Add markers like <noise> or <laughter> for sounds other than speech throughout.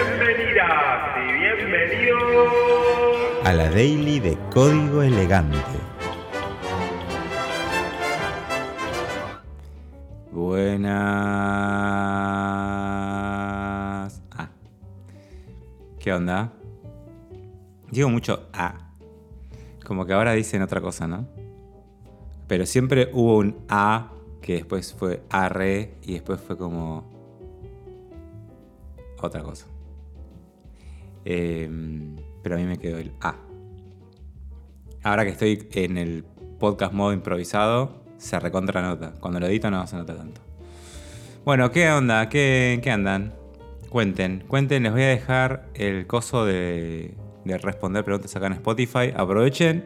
Bienvenidas y bienvenidos a la Daily de Código Elegante. Buenas. Ah. ¿Qué onda? Digo mucho A. Como que ahora dicen otra cosa, ¿no? Pero siempre hubo un A que después fue arre y después fue como otra cosa. Em, pero a mí me quedó el A. Ahora que estoy en el podcast modo improvisado, se recontra nota. Cuando lo edito no se nota tanto. Bueno, ¿qué onda? ¿Qué, qué andan? Cuenten, cuenten, les voy a dejar el coso de, de responder preguntas acá en Spotify. Aprovechen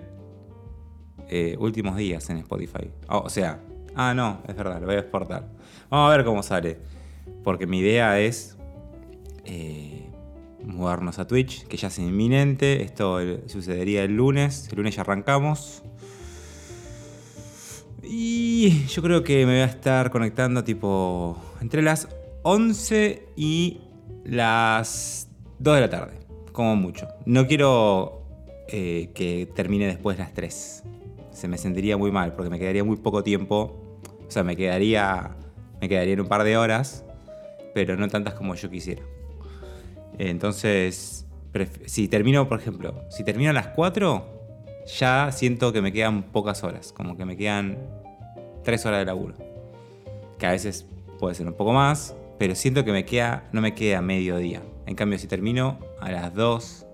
eh, últimos días en Spotify. Oh, o sea, ah, no, es verdad, lo voy a exportar. Vamos a ver cómo sale. Porque mi idea es eh, mudarnos a Twitch, que ya es inminente. Esto sucedería el lunes. El lunes ya arrancamos. Y yo creo que me voy a estar conectando tipo entre las 11 y las 2 de la tarde, como mucho. No quiero eh, que termine después de las 3. Se me sentiría muy mal porque me quedaría muy poco tiempo. O sea, me quedaría, me quedaría en un par de horas, pero no tantas como yo quisiera. Entonces, si termino, por ejemplo, si termino a las 4, ya siento que me quedan pocas horas, como que me quedan 3 horas de laburo. Que a veces puede ser un poco más, pero siento que me queda, no me queda medio día. En cambio, si termino a las 2,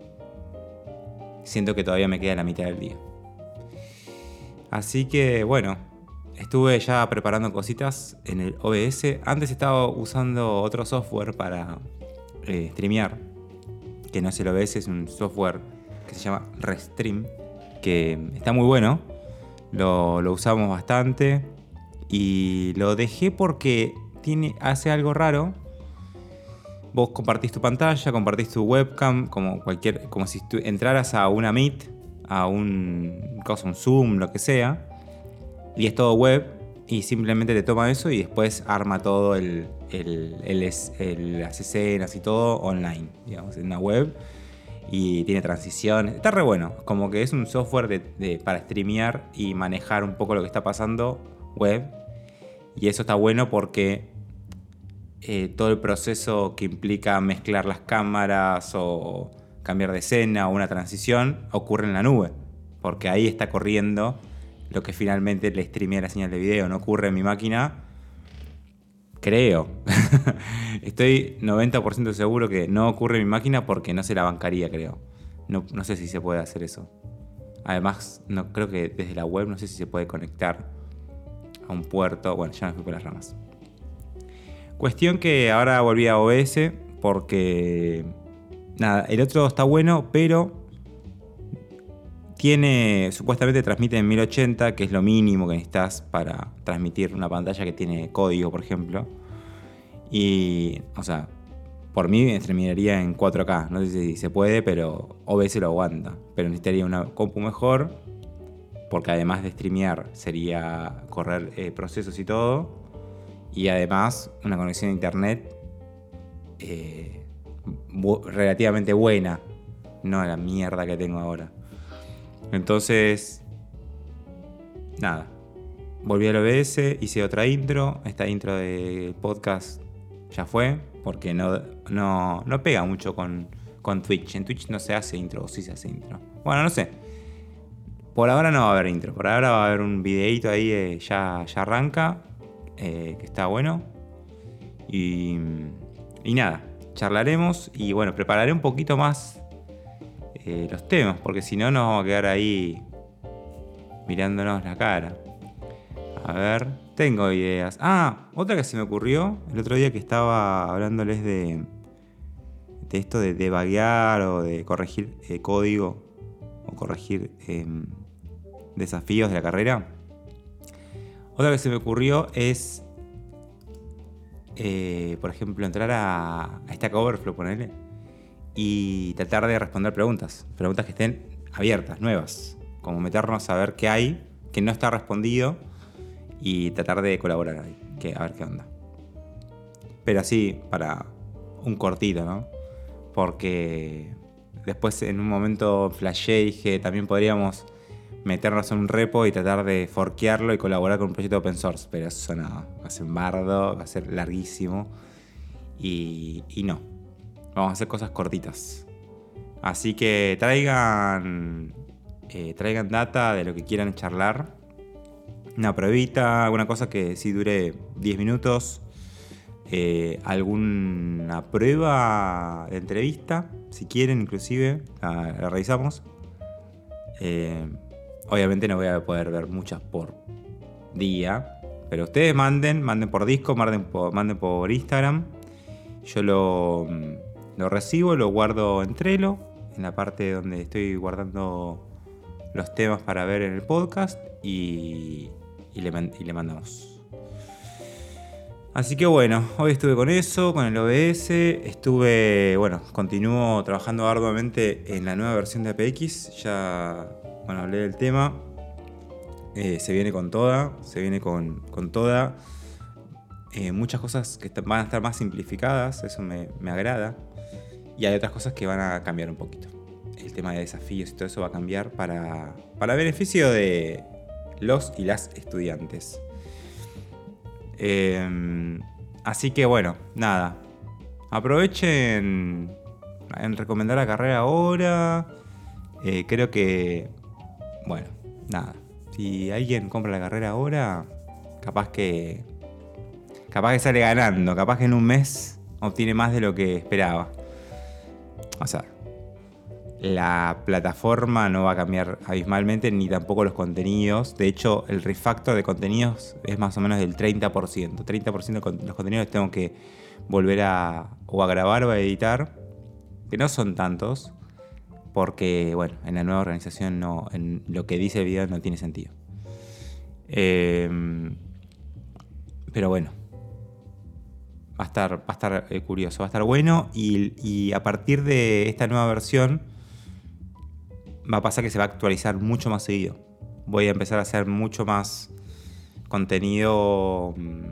siento que todavía me queda la mitad del día. Así que bueno, estuve ya preparando cositas en el OBS. Antes estaba usando otro software para eh, streamear, que no es el OBS, es un software que se llama Restream, que está muy bueno. Lo, lo usamos bastante y lo dejé porque tiene, hace algo raro. Vos compartís tu pantalla, compartís tu webcam, como cualquier, como si entraras a una Meet, a un, un Zoom, lo que sea, y es todo web, y simplemente te toma eso y después arma todo el, las escenas y todo online, digamos, en una web. Y tiene transiciones. Está re bueno. Como que es un software para streamear y manejar un poco lo que está pasando web. Y eso está bueno porque eh, todo el proceso que implica mezclar las cámaras o cambiar de escena o una transición ocurre en la nube. Porque ahí está corriendo lo que finalmente le streamea la señal de video. No ocurre en mi máquina Creo. <laughs> Estoy 90% seguro que no ocurre en mi máquina porque no se la bancaría, creo. No, no, sé si se puede hacer eso. Además, no creo que desde la web no sé si se puede conectar a un puerto. Bueno, ya me fui por las ramas. Cuestión que ahora volví a OBS porque... Nada, el otro está bueno, pero tiene, supuestamente transmite en 1080, que es lo mínimo que necesitas para transmitir una pantalla que tiene código, por ejemplo. Y, o sea, por mí terminaría en 4K. No sé si se puede, pero OBS lo aguanta. Pero necesitaría una compu mejor, porque además de streamear sería correr eh, procesos y todo. Y además una conexión a internet eh, relativamente buena. No la mierda que tengo ahora. Entonces, nada. Volví al OBS, hice otra intro. Esta intro de podcast ya fue, porque no, no, no pega mucho con, con Twitch. En Twitch no se hace intro, o sí se hace intro. Bueno, no sé. Por ahora no va a haber intro. Por ahora va a haber un videito ahí, eh, ya, ya arranca, eh, que está bueno. Y, y nada, charlaremos y bueno, prepararé un poquito más eh, los temas, porque si no nos vamos a quedar ahí mirándonos la cara. A ver, tengo ideas. Ah, otra que se me ocurrió el otro día que estaba hablándoles de, de esto de debaguear o de corregir eh, código o corregir em, desafíos de la carrera. Otra que se me ocurrió es, eh, por ejemplo, entrar a, a Stack Overflow, ponerle y tratar de responder preguntas, preguntas que estén abiertas, nuevas, como meternos a ver qué hay, que no está respondido y tratar de colaborar ahí, que, a ver qué onda. Pero así, para un cortito, ¿no? porque después en un momento flashé y dije, también podríamos meternos en un repo y tratar de forquearlo y colaborar con un proyecto open source, pero eso no, va a ser bardo, va a ser larguísimo y no, vamos a hacer cosas cortitas. Así que traigan, eh, traigan data de lo que quieran charlar. Una pruebita, alguna cosa que sí dure 10 minutos. Eh, alguna prueba de entrevista, si quieren inclusive, la, la revisamos. Eh, obviamente no voy a poder ver muchas por día, pero ustedes manden, manden por disco, manden manden por Instagram. Yo lo, lo recibo, lo guardo en Trello, en la parte donde estoy guardando los temas para ver en el podcast y, le, mandamos. Así que bueno, hoy estuve con eso, con el OBS, estuve, bueno, continúo trabajando arduamente en la nueva versión de APX, ya, bueno, hablé del tema, Eh, se viene con toda, se viene con, con toda, Eh, muchas cosas que van a estar más simplificadas, eso me, me agrada, y hay otras cosas que van a cambiar un poquito. El tema de desafíos y todo eso va a cambiar para, para beneficio de los y las estudiantes. Eh, así que bueno, nada. Aprovechen en recomendar la carrera ahora. Eh, creo que, bueno, nada. Si alguien compra la carrera ahora, capaz que, capaz que sale ganando. Capaz que en un mes obtiene más de lo que esperaba. Sea, la plataforma no va a cambiar abismalmente, ni tampoco los contenidos. De hecho, el refactor de contenidos es más o menos del 30%. 30% de los contenidos tengo que volver a o a grabar o a editar, que no son tantos, porque, bueno, en la nueva organización no, en lo que dice el video no tiene sentido. Em, pero bueno, va a estar, va a estar eh, curioso, va a estar bueno y, y a partir de esta nueva versión va a pasar que se va a actualizar mucho más seguido. Voy a empezar a hacer mucho más contenido mm,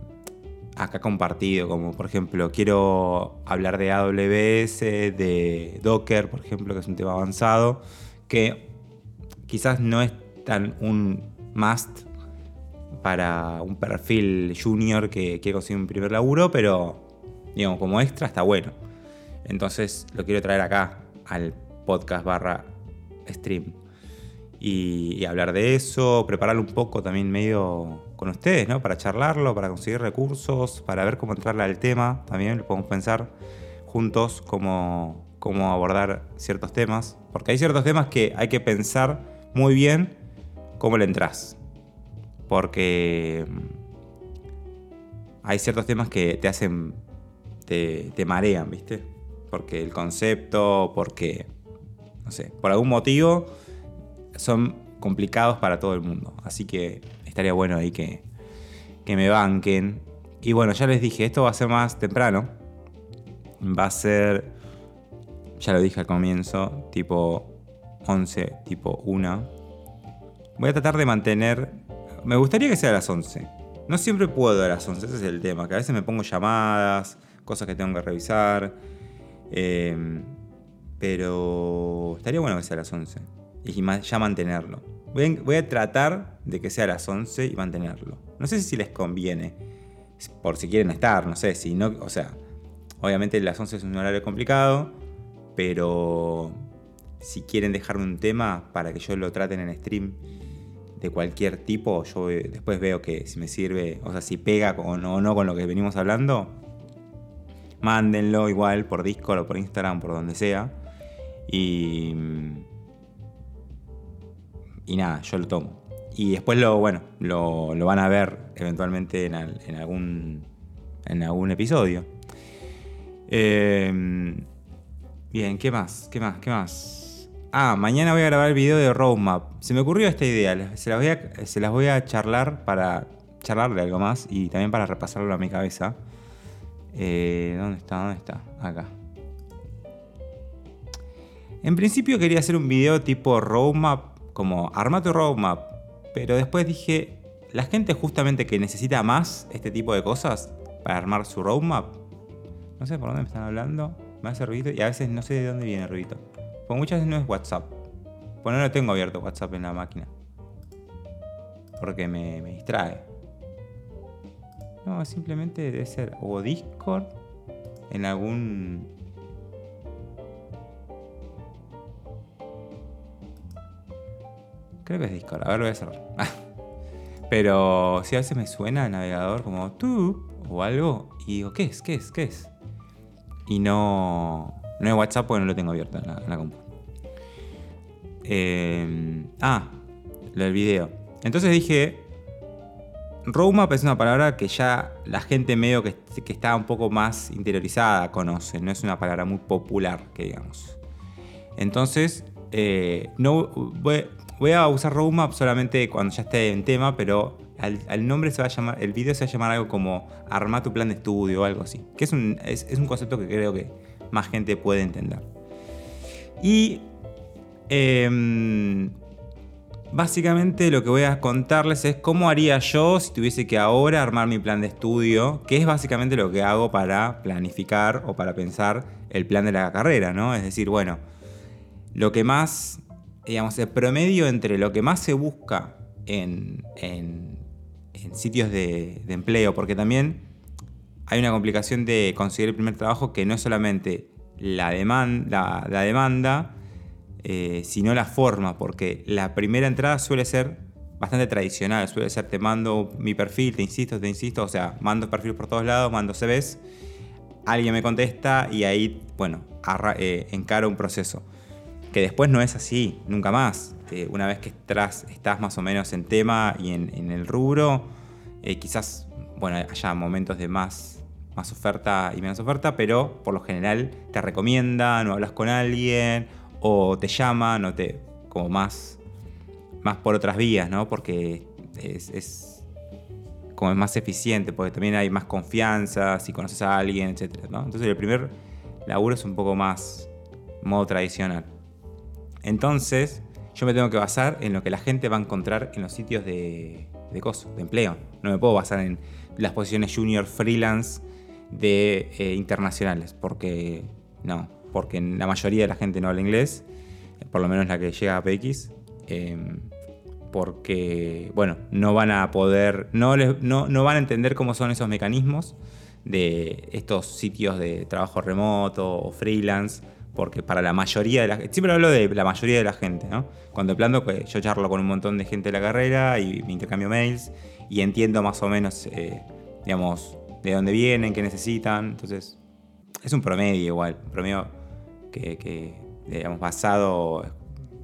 acá compartido, como por ejemplo quiero hablar de AWS, de Docker, por ejemplo, que es un tema avanzado, que quizás no es tan un must para un perfil junior que quiere conseguir un primer laburo, pero digamos, como extra está bueno. Entonces lo quiero traer acá al podcast barra stream. Y, hablar de eso, prepararlo un poco también medio con ustedes, ¿no? Para charlarlo, para conseguir recursos, para ver cómo entrarle al tema. También lo podemos pensar juntos cómo, cómo abordar ciertos temas. Porque hay ciertos temas que hay que pensar muy bien cómo le entras. Porque mm, hay ciertos temas que te hacen, te, te marean, ¿viste? Porque el concepto, porque, no sé, por algún motivo son complicados para todo el mundo. Así que estaría bueno ahí que, que me banquen. Y bueno, ya les dije, esto va a ser más temprano. Va a ser, ya lo dije al comienzo, tipo 11, tipo 1. Voy a tratar de mantener, me gustaría que sea a las 11. No siempre puedo a las 11, ese es el tema, que a veces me pongo llamadas, cosas que tengo que revisar. eh, pero estaría bueno que sea a las 11 y ya mantenerlo. Voy a, voy a tratar de que sea a las 11 y mantenerlo. No sé si les conviene, por si quieren estar, no sé, si no, o sea, obviamente las 11 es un horario complicado, pero si quieren dejarme un tema para que yo lo traten en stream de cualquier tipo, yo eh, después veo que si me sirve, o sea, si pega o no con lo que venimos hablando, mándenlo igual por Discord o por Instagram, por donde sea. Y. Y nada, yo lo tomo. Y después lo, bueno, lo, lo van a ver eventualmente en, al- en algún. en algún episodio. Eh, bien, ¿qué más? ¿Qué más? ¿Qué más? Ah, mañana voy a grabar el video de Roadmap. Se me ocurrió esta idea. Se las voy a, se las charlar para charlarle algo más y también para repasarlo a mi cabeza. Eh, ¿Dónde está? ¿Dónde está? Acá. En principio quería hacer un video tipo roadmap, como arma tu roadmap, pero después dije, la gente justamente que necesita más este tipo de cosas para armar su roadmap, no sé por dónde me están hablando. me hace ruido y a veces no sé de dónde viene el ruido. Porque muchas veces no es WhatsApp. Pues no lo tengo abierto WhatsApp en la máquina. Porque me, distrae. No, simplemente debe ser o Discord en algún Creo que es Discord. A ver, lo voy a cerrar. <laughs> Pero si a veces me suena el navegador como tú o algo y digo, ¿qué es? ¿Qué es? ¿Qué es? Y no, no es WhatsApp porque no lo tengo abierto en la, en la compu. Eh, ah, del video. Entonces dije, roadmap es una palabra que ya la gente medio que, está un poco más interiorizada conoce, no es una palabra muy popular, que digamos. Entonces, eh, no voy, Voy a usar roadmap solamente cuando ya esté en tema, pero al, nombre se va a llamar, el video se va a llamar algo como arma tu plan de estudio o algo así. Que es un, es, un concepto que creo que más gente puede entender. Y em, básicamente lo que voy a contarles es cómo haría yo si tuviese que ahora armar mi plan de estudio, que es básicamente lo que hago para planificar o para pensar el plan de la carrera, ¿no? Es decir, bueno, lo que más digamos, el promedio entre lo que más se busca en, sitios de, empleo, porque también hay una complicación de conseguir el primer trabajo que no es solamente la, demanda, eh, sino la forma, porque la primera entrada suele ser bastante tradicional, suele ser te mando mi perfil, te insisto, te insisto, o sea, mando perfiles por todos lados, mando CVs, alguien me contesta y ahí, bueno, eh, encaro un proceso que después no es así, nunca más. Una vez que estás, más o menos en tema y en, el rubro, eh, quizás bueno, haya momentos de más, más oferta y menos oferta, pero por lo general te recomiendan o hablas con alguien o te llaman o te. como más, más por otras vías, ¿no? Porque es, como es más eficiente, porque también hay más confianza si conoces a alguien, etc. Entonces el primer laburo es un poco más modo tradicional. Entonces, yo me tengo que basar en lo que la gente va a encontrar en los sitios de, de de empleo. No me puedo basar en las posiciones junior freelance de eh, internacionales, porque no, porque la mayoría de la gente no habla inglés, por lo menos la que llega a PX, em, porque, bueno, no van a poder, no, no, no van a entender cómo son esos mecanismos de estos sitios de trabajo remoto o freelance porque para la mayoría de la gente, siempre hablo de la mayoría de la gente, ¿no? Cuando plano, pues yo charlo con un montón de gente de la carrera y me intercambio mails y entiendo más o menos, eh, digamos, de dónde vienen, qué necesitan. Entonces, es un promedio igual, un promedio que, digamos, basado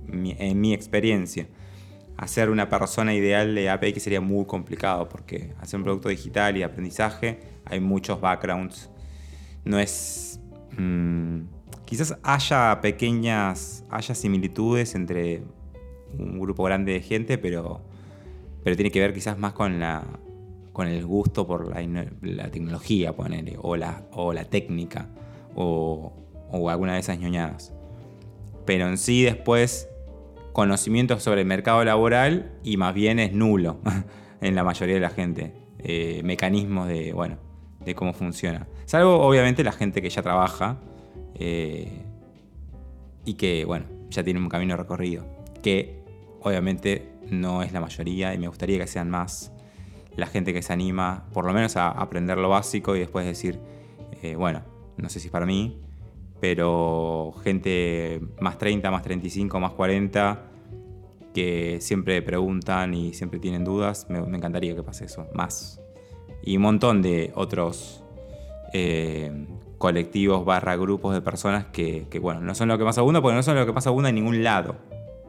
en mi experiencia. Hacer una persona ideal de API sería muy complicado porque hacer un producto digital y aprendizaje hay muchos backgrounds. No es... Mm, Quizás haya pequeñas, haya similitudes entre un grupo grande de gente, pero, pero tiene que ver quizás más con la con el gusto por la, tecnología, ponerle, o la, o la técnica, o, o alguna de esas ñoñadas. Pero en sí después conocimiento sobre el mercado laboral y más bien es nulo <laughs> en la mayoría de la gente. Eh, mecanismos de, bueno, de cómo funciona. Salvo obviamente la gente que ya trabaja eh, y que, bueno, ya tiene un camino recorrido. Que obviamente no es la mayoría y me gustaría que sean más la gente que se anima, por lo menos a aprender lo básico y después decir, eh, bueno, no sé si es para mí, pero gente más 30, más 35, más 40, que siempre preguntan y siempre tienen dudas, me, encantaría que pase eso, más. Y un montón de otros eh, colectivos barra grupos de personas que, bueno, no son lo que más abunda porque no son lo que más abunda en ningún lado.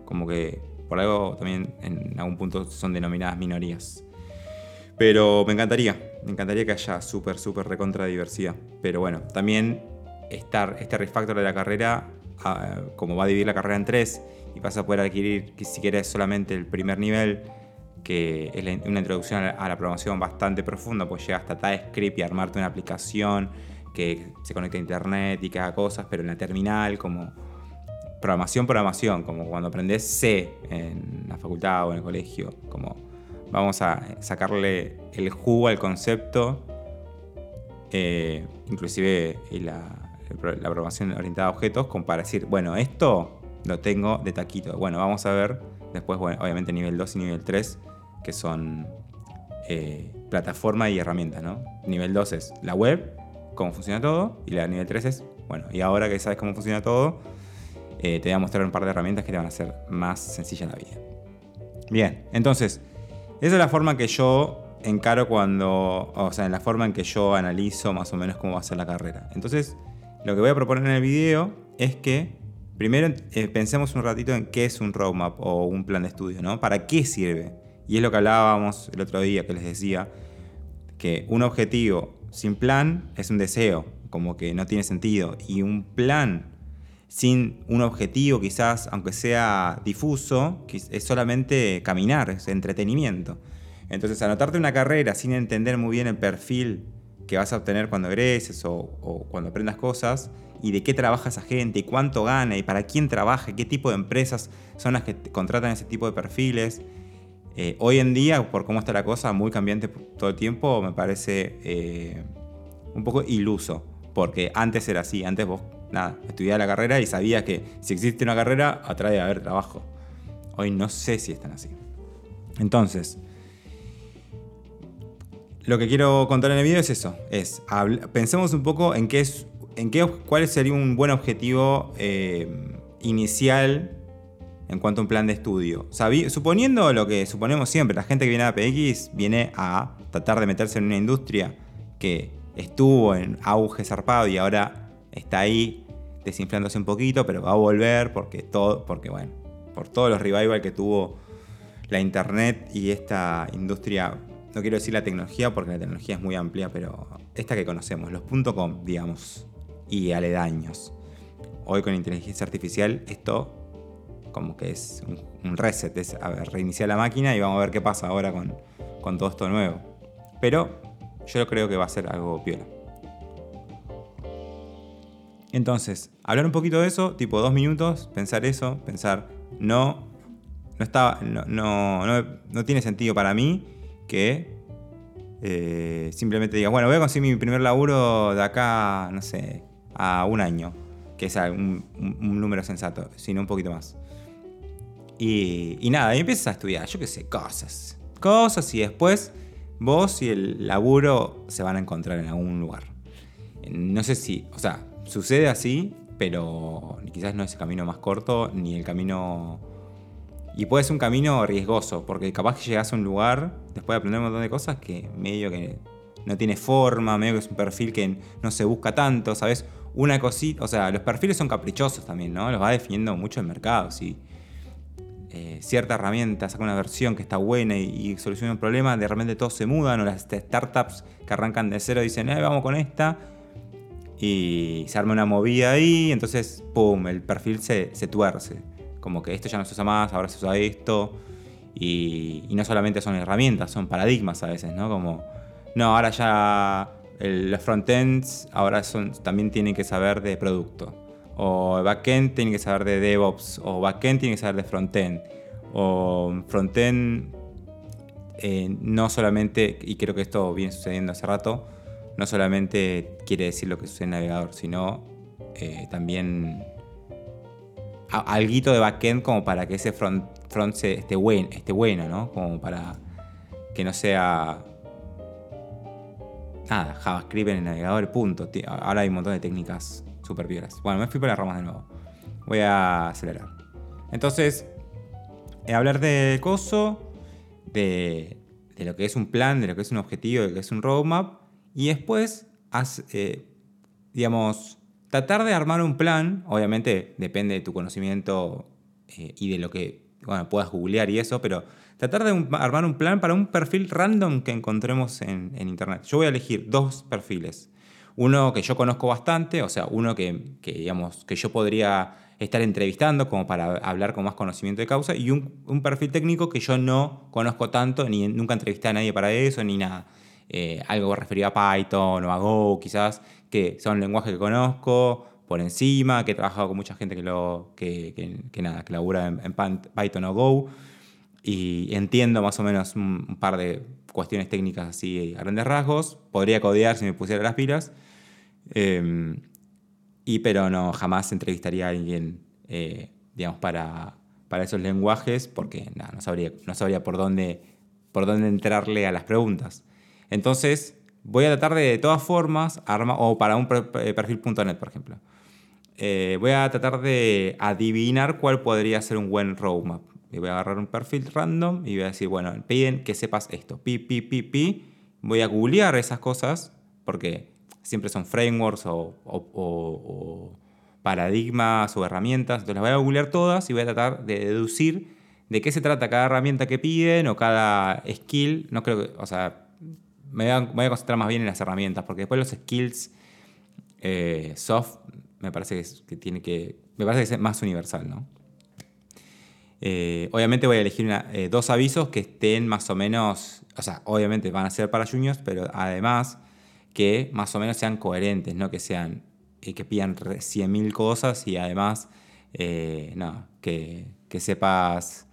Como que por algo también en algún punto son denominadas minorías. Pero me encantaría, me encantaría que haya súper, súper recontra diversidad. Pero bueno, también estar este refactor de la carrera, ah, como va a dividir la carrera en tres y vas a poder adquirir, si quieres, solamente el primer nivel, que es una introducción a la programación bastante profunda, pues llega hasta TypeScript y armarte una aplicación que se conecta a internet y que haga cosas, pero en la terminal, como programación, programación, como cuando aprendes C en la facultad o en el colegio, como vamos a sacarle el jugo al concepto, eh, inclusive la, la programación orientada a objetos, como para decir, bueno, esto lo tengo de taquito. Bueno, vamos a ver después, obviamente nivel 2 y nivel 3, que son eh, plataforma y herramientas, ¿no? Nivel 2 es la web, cómo funciona todo, y la nivel 3 es, bueno, y ahora que sabes cómo funciona todo, eh, te voy a mostrar un par de herramientas que te van a hacer más sencilla la vida. Bien, entonces, esa es la forma que yo encaro cuando, o sea, en la forma en que yo analizo más o menos cómo va a ser la carrera. Entonces, lo que voy a proponer en el video es que primero eh, pensemos un ratito en qué es un roadmap o un plan de estudio, ¿no? ¿Para qué sirve? Y es lo que hablábamos el otro día que les decía, que un objetivo sin plan es un deseo, como que no tiene sentido. Y un plan sin un objetivo quizás, aunque sea difuso, es solamente caminar, es entretenimiento. Entonces, anotarte una carrera sin entender muy bien el perfil que vas a obtener cuando egreses o, cuando aprendas cosas y de qué trabaja esa gente y cuánto gana y para quién trabaja, qué tipo de empresas son las que contratan ese tipo de perfiles. Eh, hoy en día, por cómo está la cosa, muy cambiante todo el tiempo, me parece eh, un poco iluso, porque antes era así, antes vos, nada, estudiabas la carrera y sabías que si existe una carrera, atrae a haber trabajo. Hoy no sé si están así. Entonces, lo que quiero contar en el video es eso. Es, pensemos un poco en qué es, en qué, cuál sería un buen objetivo eh, inicial en cuanto a un plan de estudio. suponiendo lo que suponemos siempre, la gente que viene a PX viene a tratar de meterse en una industria que estuvo en auge zarpado y ahora está ahí desinflándose un poquito, pero va a volver porque todo, porque bueno, por todos los revival que tuvo la internet y esta industria no quiero decir la tecnología porque la tecnología es muy amplia, pero esta que conocemos, los .com, digamos, y aledaños. Hoy con inteligencia artificial esto como que es un, reset, es a ver, reiniciar la máquina y vamos a ver qué pasa ahora con, con todo esto nuevo. Pero yo creo que va a ser algo piola. Entonces, hablar un poquito de eso, tipo dos minutos, pensar eso, pensar, no, no, está, no, no, no tiene sentido para mí que eh, simplemente digas, bueno, voy a conseguir mi primer laburo de acá, no sé, a un año, que es un, número sensato, sino un poquito más. Y, nada, y empiezas a estudiar, yo qué sé, cosas. Cosas y después vos y el laburo se van a encontrar en algún lugar. No sé si, o sea, sucede así, pero quizás no es el camino más corto ni el camino y puede ser un camino riesgoso, porque capaz que llegas a un lugar, después de aprender un montón de cosas, que medio que no tiene forma, medio que es un perfil que no se busca tanto, ¿sabes? Una cosita, o sea, los perfiles son caprichosos también, ¿no? Los va definiendo mucho el mercado. Si eh, cierta herramienta saca una versión que está buena y, soluciona un problema, de repente todos se mudan, o las startups que arrancan de cero dicen, eh, vamos con esta, y se arma una movida ahí, entonces, ¡pum!, el perfil se, se tuerce como que esto ya no se usa más, ahora se usa esto. Y, no solamente son herramientas, son paradigmas a veces, ¿no? Como, no, ahora ya los frontends ahora son, también tienen que saber de producto. O backend tiene que saber de DevOps. O backend tiene que saber de frontend. O frontend eh, no solamente, y creo que esto viene sucediendo hace rato, no solamente quiere decir lo que sucede en el navegador, sino eh, también algo de backend como para que ese front, front esté, buen, esté bueno, ¿no? Como para que no sea nada, JavaScript en el navegador, punto. Ahora hay un montón de técnicas super piolas. Bueno, me fui por las ramas de nuevo. Voy a acelerar. Entonces, eh, hablar de coso, de, de, lo que es un plan, de lo que es un objetivo, de lo que es un roadmap. Y después, eh, digamos, tratar de armar un plan, obviamente depende de tu conocimiento eh, y de lo que puedas googlear y eso, pero tratar de armar un plan para un perfil random que encontremos en, internet. Yo voy a elegir dos perfiles. Uno que yo conozco bastante, o sea, uno que, digamos, que yo podría estar entrevistando como para hablar con más conocimiento de causa, y un, perfil técnico que yo no conozco tanto, ni nunca entrevisté a nadie para eso, ni nada. Eh, algo referido a Python o a Go, quizás, que son lenguajes que conozco por encima, que he trabajado con mucha gente que, lo, que, nada, que labura en, Python o Go, y entiendo más o menos un, par de cuestiones técnicas así a grandes rasgos. Podría codear si me pusiera las pilas. Em, y pero no, jamás entrevistaría a alguien, eh, digamos, para, para esos lenguajes, porque nada, no, sabría, no sabría por dónde, por dónde entrarle a las preguntas. Entonces, voy a tratar de, de todas formas, o para un eh, perfil.net, por ejemplo, eh, voy a tratar de adivinar cuál podría ser un buen roadmap. Y voy a agarrar un perfil random y voy a decir, bueno, piden que sepas esto, pi, pi, pi, pi. Voy a googlear esas cosas, porque siempre son frameworks o, paradigmas o herramientas. Entonces las voy a googlear todas y voy a tratar de deducir de qué se trata cada herramienta que piden o cada skill. No creo que, o sea, me voy a, concentrar más bien en las herramientas, porque después los skills eh, soft me parece que, tiene que, me parece que es más universal, ¿no? Eh, obviamente voy a elegir eh, dos avisos que estén más o menos, o sea, obviamente van a ser para juniors, pero además que más o menos sean coherentes, no que sean eh, que pidan 100.000 cosas y además no, que, sepas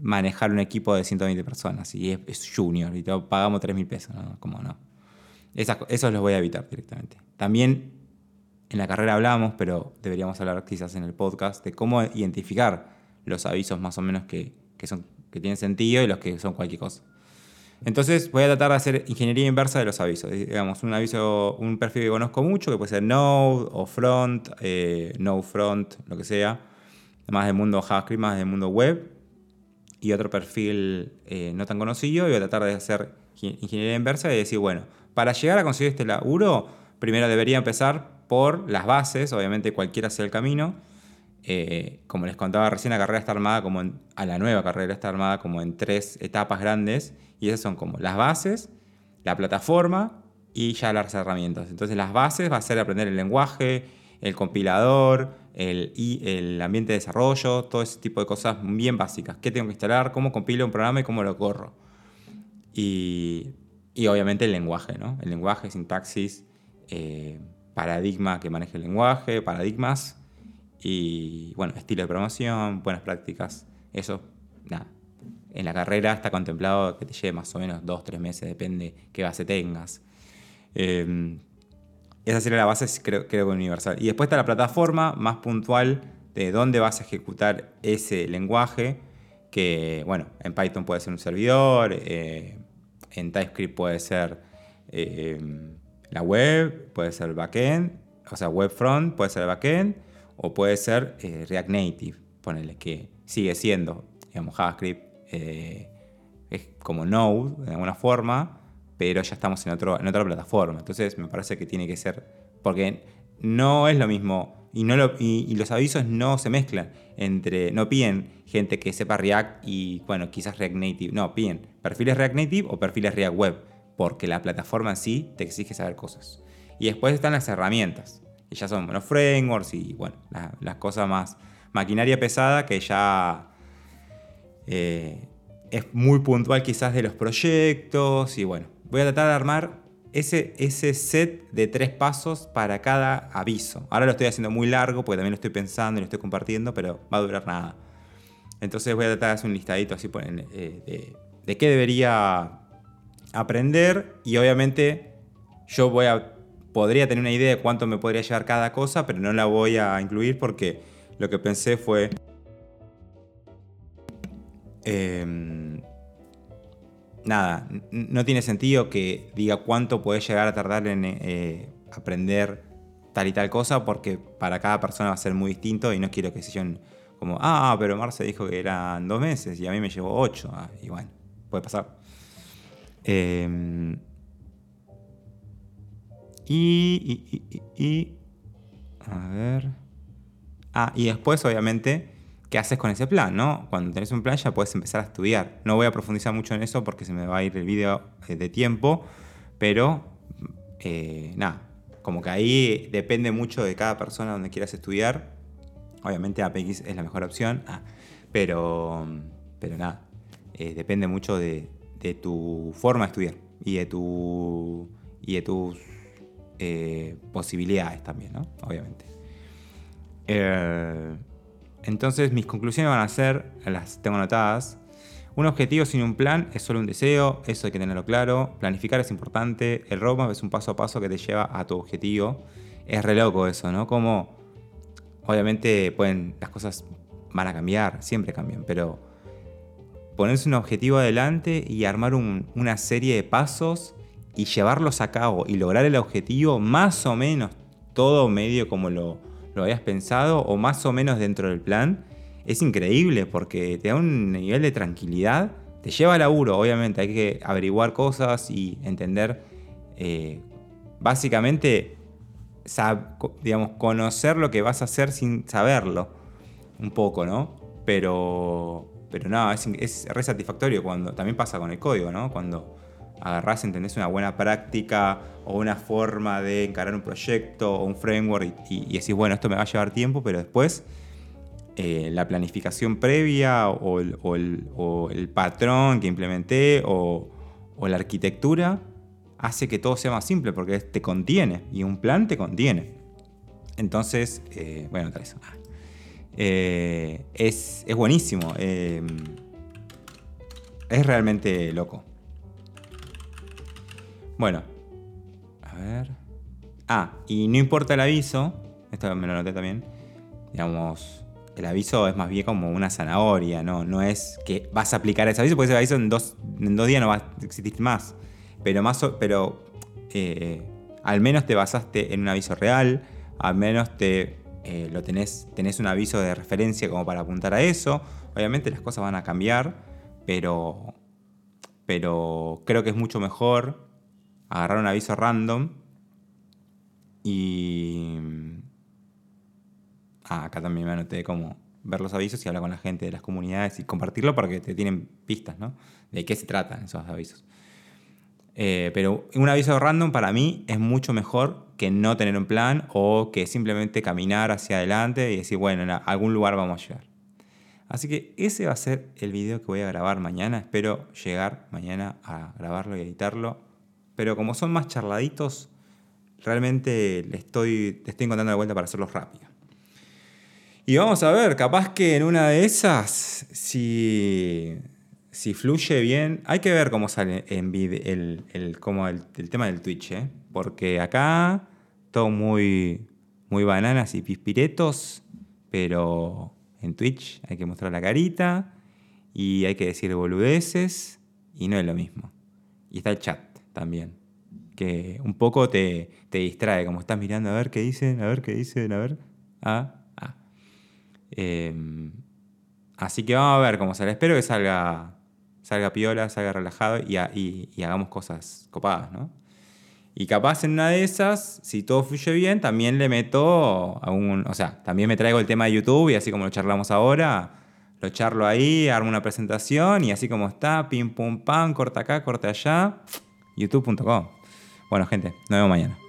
manejar un equipo de 120 personas y es, junior y te pagamos 3.000 pesos, ¿no? Como no. eso los voy a evitar directamente. También en la carrera hablamos, pero deberíamos hablar quizás en el podcast, de cómo identificar los avisos más o menos que, son, que tienen sentido y los que son cualquier cosa. Entonces voy a tratar de hacer ingeniería inversa de los avisos. Digamos, un aviso, un perfil que conozco mucho, que puede ser Node o Front, eh, No Front, lo que sea. Más del mundo JavaScript, más del mundo web. Y otro perfil eh, no tan conocido. Y voy a tratar de hacer ingeniería inversa y decir, bueno, para llegar a conseguir este laburo, primero debería empezar por las bases, obviamente cualquiera sea el camino. Eh, como les contaba recién, la carrera está armada como a la nueva carrera está armada como en tres etapas grandes y esas son como las bases, la plataforma y ya las herramientas. Entonces las bases va a ser aprender el lenguaje, el compilador, el, y el ambiente de desarrollo, todo ese tipo de cosas bien básicas. ¿Qué tengo que instalar? ¿Cómo compilo un programa y cómo lo corro? Y, y obviamente el lenguaje, ¿no? El lenguaje, sintaxis, eh, paradigma que maneje el lenguaje, paradigmas y, bueno, estilo de programación, buenas prácticas. Eso, nada. En la carrera está contemplado que te lleve más o menos dos, tres meses, depende qué base tengas. Eh, esa sería la base, creo, creo universal. Y después está la plataforma más puntual de dónde vas a ejecutar ese lenguaje, que, bueno, en Python puede ser un servidor, eh, en TypeScript puede ser... Eh, la web, puede ser backend, o sea, web front, puede ser backend, o puede ser eh, React Native, ponele que sigue siendo, digamos, JavaScript, es como Node de alguna forma, pero ya estamos en, otro, en otra plataforma. Entonces me parece que tiene que ser, porque no es lo mismo y, no y, los avisos no se mezclan entre, no piden gente que sepa React y, bueno, quizás React Native, no, piden perfiles React Native o perfiles React Web porque la plataforma en sí te exige saber cosas. Y después están las herramientas, que ya son los frameworks y bueno, las cosas más maquinaria pesada que ya eh, es muy puntual quizás de los proyectos y bueno, voy a tratar de armar ese, ese set de tres pasos para cada aviso. Ahora lo estoy haciendo muy largo porque también lo estoy pensando y lo estoy compartiendo, pero va a durar nada. Entonces voy a tratar de hacer un listadito así eh, de, de qué debería aprender y obviamente yo voy a, podría tener una idea de cuánto me podría llevar cada cosa, pero no la voy a incluir porque lo que pensé fue... Em, nada, no tiene sentido que diga cuánto puede llegar a tardar en eh, aprender tal y tal cosa, porque para cada persona va a ser muy distinto y no quiero que se yo como, ah, pero Marce dijo que eran dos meses y a mí me llevó ocho. Ah, y bueno, puede pasar. Em, y, A ver. Ah, y después, obviamente, ¿qué haces con ese plan? ¿no? Cuando tenés un plan ya puedes empezar a estudiar. No voy a profundizar mucho en eso porque se me va a ir el video eh, de tiempo, pero eh, nada, como que ahí depende mucho de cada persona donde quieras estudiar. Obviamente APX es la mejor opción, ah, pero, pero nada, eh, depende mucho de, de tu forma de estudiar y de, tu, y de tus posibilidades también, ¿no? Obviamente. Entonces mis conclusiones van a ser, las tengo anotadas, Un objetivo sin un plan es solo un deseo, eso hay que tenerlo claro. Planificar es importante, el roadmap es un paso a paso que te lleva a tu objetivo. Es re loco eso, ¿no? Como, obviamente, pueden, las cosas van a cambiar, siempre cambian, pero ponerse un objetivo adelante y armar una serie de pasos y llevarlos a cabo y lograr el objetivo más o menos todo medio como lo, lo habías pensado o más o menos dentro del plan, es increíble porque te da un nivel de tranquilidad, te lleva a laburo, obviamente, hay que averiguar cosas y entender, eh, básicamente, digamos, conocer lo que vas a hacer sin saberlo, un poco, ¿no? Pero, pero no, es, es re satisfactorio cuando, también pasa con el código, ¿no? Cuando agarrás, entendés una buena práctica o una forma de encarar un proyecto o un framework y, y, decís, bueno, esto me va a llevar tiempo, pero después eh, la planificación previa o el, patrón que implementé o, la arquitectura hace que todo sea más simple porque te contiene y un plan te contiene. Entonces, eh, bueno, eso. Eh, es, es, buenísimo. es realmente loco. Bueno, a ver. Ah, y no importa el aviso, esto me lo noté también, digamos, el aviso es más bien como una zanahoria, ¿no? No es que vas a aplicar ese aviso, porque ese aviso en dos, en dos días no va a existir más. Pero, más, pero eh, al menos te basaste en un aviso real, al menos te, eh, lo tenés, tenés un aviso de referencia como para apuntar a eso. Obviamente las cosas van a cambiar, pero, pero creo que es mucho mejor agarrar un aviso random y... Ah, acá también me anoté como ver los avisos y hablar con la gente de las comunidades y compartirlo para que te tienen pistas, ¿no? De qué se tratan esos avisos. Eh, pero un aviso random para mí es mucho mejor que no tener un plan o que simplemente caminar hacia adelante y decir, bueno, en algún lugar vamos a llegar. Así que ese va a ser el video que voy a grabar mañana. Espero llegar mañana a grabarlo y editarlo pero como son más charladitos, realmente le estoy, estoy encontrando la vuelta para hacerlos rápido. Y vamos a ver, capaz que en una de esas, si, si fluye bien, hay que ver cómo sale en el, el, como el, tema del Twitch, ¿eh? porque acá todo muy, muy bananas y pispiretos, pero en Twitch hay que mostrar la carita y hay que decir boludeces y no es lo mismo. Y está el chat también. Que un poco te, distrae, como estás mirando a ver qué dicen, a ver qué dicen, a ver. Ah, ah. Em, así que vamos a ver cómo sale. Espero que salga, salga piola, salga relajado y, y, hagamos cosas copadas, ¿no? Y capaz en una de esas, si todo fluye bien, también le meto a un. O sea, también me traigo el tema de YouTube y así como lo charlamos ahora, lo charlo ahí, armo una presentación y así como está, pim pum pam, corta acá, corta allá youtube.com. Bueno, gente, nos vemos mañana.